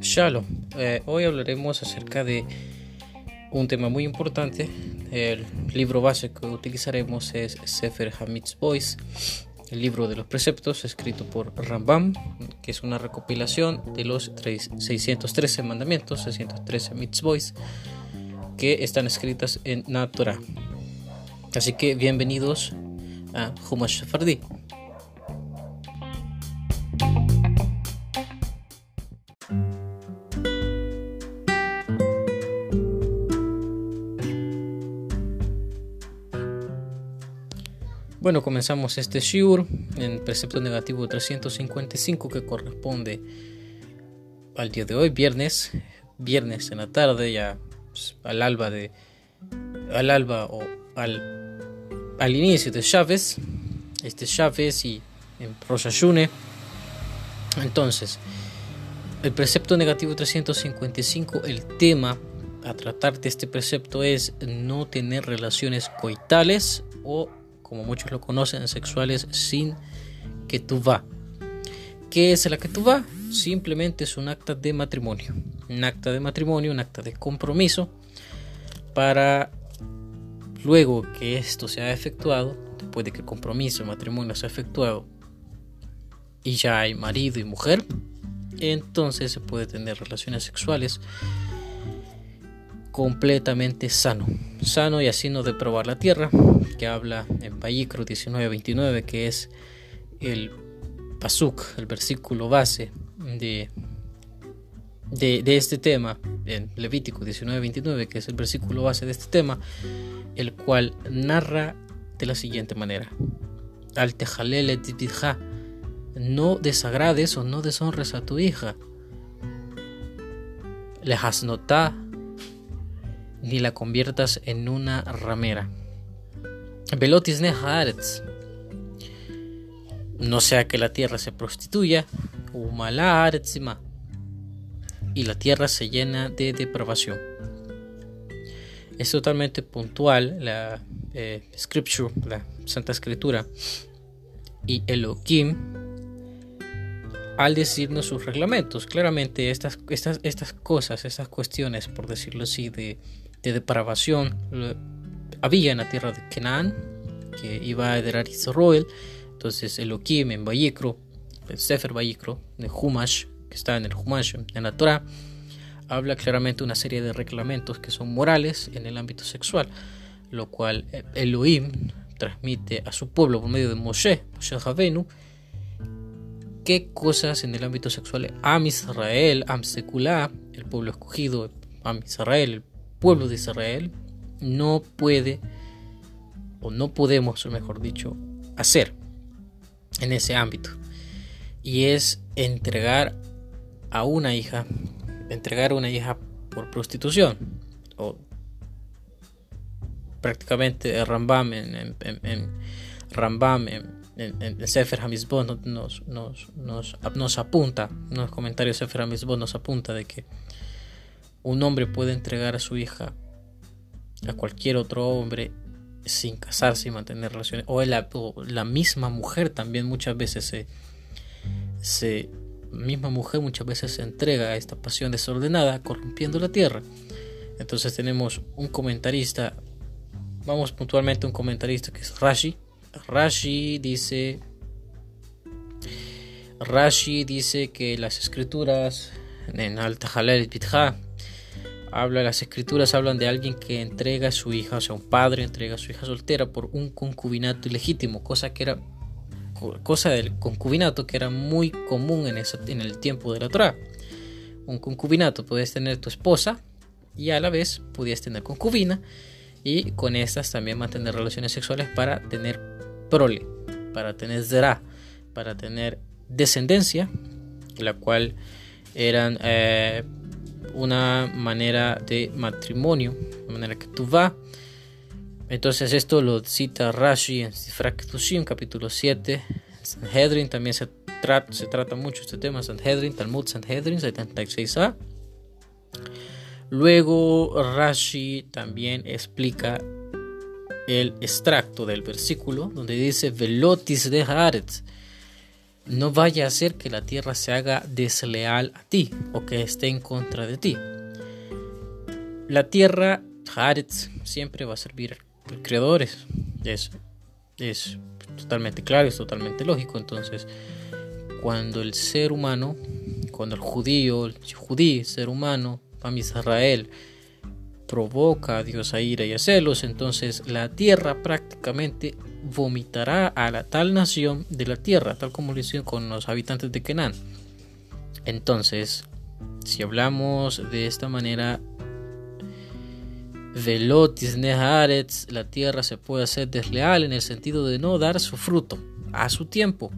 Shalom, eh, hoy hablaremos acerca de un tema muy importante. El libro base que utilizaremos es Sefer Hamitz Boys, el libro de los preceptos escrito por Rambam, que es una recopilación de los 613 mandamientos, 613 mitzvot que están escritas en la. Así que bienvenidos a Humash Fardi. Bueno, comenzamos este shiur en precepto negativo 355 que corresponde al día de hoy, viernes, viernes en la tarde, ya pues, al alba de al alba o al, al inicio de Chávez, este Chávez y en Rosh Entonces, el precepto negativo 355, el tema a tratar de este precepto es no tener relaciones coitales o como muchos lo conocen, sexuales sin que tú va. ¿Qué es la que tú va? Simplemente es un acta de matrimonio. Un acta de matrimonio, un acta de compromiso para luego que esto se ha efectuado, después de que el compromiso, el matrimonio se ha efectuado y ya hay marido y mujer, entonces se puede tener relaciones sexuales completamente sano, sano y así no de probar la tierra, que habla en Payicro 19:29, que es el pasuk, el versículo base de, de, este tema, en Levítico 19:29, que es el versículo base de este tema, el cual narra de la siguiente manera: Al tejalele no desagrades o no deshonres a tu hija. Le hasnotá ni la conviertas en una ramera. Velotis no sea que la tierra se prostituya, y la tierra se llena de depravación. Es totalmente puntual la eh, scripture, la Santa Escritura, y Elohim al decirnos sus reglamentos. Claramente estas, estas, estas cosas, estas cuestiones, por decirlo así, de de depravación había en la tierra de Canaán, que iba a heredar Israel. Entonces Elohim en Vayikro, el Sefer de Humash, que está en el Humash, en la Torah, habla claramente una serie de reglamentos que son morales en el ámbito sexual, lo cual Elohim transmite a su pueblo por medio de Moshe, Moshe Javenu, qué cosas en el ámbito sexual Am Israel, Am Sekulá, el pueblo escogido, Am Israel, el pueblo de Israel no puede, o no podemos, mejor dicho, hacer en ese ámbito. Y es entregar a una hija, entregar a una hija por prostitución. O prácticamente Rambam en, Rambam en, Sefer Hamizbon nos, nos, nos, apunta, en los comentarios Sefer Hamizbon nos apunta de que un hombre puede entregar a su hija a cualquier otro hombre sin casarse y mantener relaciones. O la, la misma mujer también muchas veces se, misma mujer muchas veces se entrega a esta pasión desordenada, corrompiendo la tierra. Entonces tenemos un comentarista, vamos puntualmente a un comentarista que es Rashi. Rashi dice, Rashi dice que las escrituras en Alta Halel Pitha habla, las escrituras hablan de alguien que entrega a su hija, o sea, un padre entrega a su hija soltera por un concubinato ilegítimo, cosa que era cosa del concubinato que era muy común en, en el tiempo de la Torah. Un concubinato, puedes tener tu esposa y a la vez podías tener concubina y con estas también mantener relaciones sexuales para tener prole, para tener zera, para tener descendencia, la cual eran eh, una manera de matrimonio, de manera que tú va. Entonces esto lo cita Rashi en Sifrak capítulo 7. Sanhedrin también se, trata, se trata mucho este tema, Sanhedrin, Talmud Sanhedrin 76a. Luego Rashi también explica el extracto del versículo donde dice Velotis de Haaretz, no vaya a ser que la tierra se haga desleal a ti o que esté en contra de ti. La tierra, Haaretz, siempre va a servir a creadores. Es, es totalmente claro, es totalmente lógico. Entonces, cuando el ser humano, cuando el judío, el judí, ser humano, Pam Israel, provoca a Dios a ira y a celos, entonces la tierra prácticamente vomitará a la tal nación de la tierra, tal como lo hicieron con los habitantes de Kenan. Entonces, si hablamos de esta manera, Velotis Neharetz, la tierra se puede hacer desleal en el sentido de no dar su fruto a su tiempo.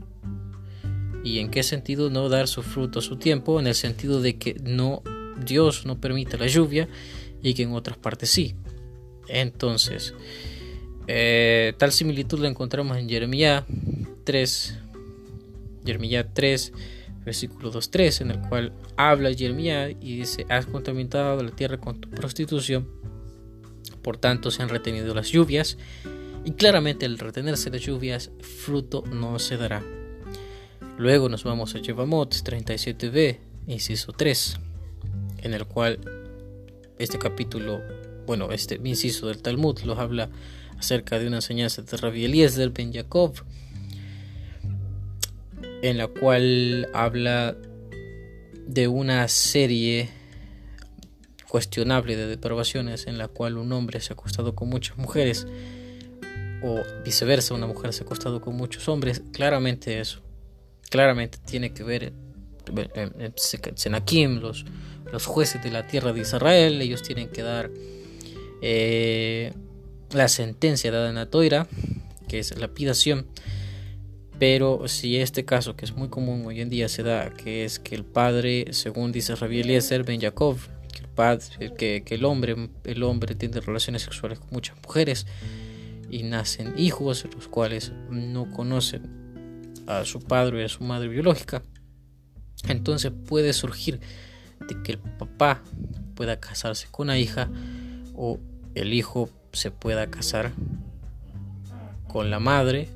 ¿Y en qué sentido no dar su fruto a su tiempo? En el sentido de que no Dios no permite la lluvia y que en otras partes sí. Entonces, eh, tal similitud la encontramos en Jeremías 3, Jeremías 3, versículo 2.3, en el cual habla Jeremías y dice, has contaminado la tierra con tu prostitución, por tanto se han retenido las lluvias, y claramente al retenerse las lluvias, fruto no se dará. Luego nos vamos a Yevamot 37b, inciso 3, en el cual este capítulo, bueno, este inciso del Talmud los habla acerca de una enseñanza de Rabbi Eliezer Ben Yaakov, en la cual habla de una serie cuestionable de depravaciones en la cual un hombre se ha acostado con muchas mujeres o viceversa, una mujer se ha acostado con muchos hombres, claramente eso, claramente tiene que ver en Senakim, los, los jueces de la tierra de Israel, ellos tienen que dar eh, la sentencia dada en la toira, que es la pidación. Pero si este caso, que es muy común hoy en día, se da, que es que el padre, según dice Rabbi Eliezer Ben Yaakov, que el, padre, que, que el, hombre, el hombre tiene relaciones sexuales con muchas mujeres y nacen hijos, los cuales no conocen a su padre y a su madre biológica, entonces puede surgir de que el papá pueda casarse con la hija o el hijo se pueda casar con la madre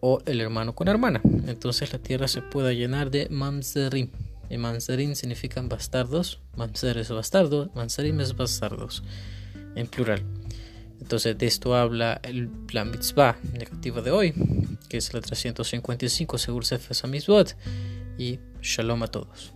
o el hermano con la hermana. Entonces la tierra se pueda llenar de mamzerim. Y mamzerim significan bastardos. Mamzer es bastardo, mamzerim es bastardos en plural. Entonces de esto habla el plan mitzvah negativo de hoy, que es la 355 según Sefer Samizbot. Y shalom a todos.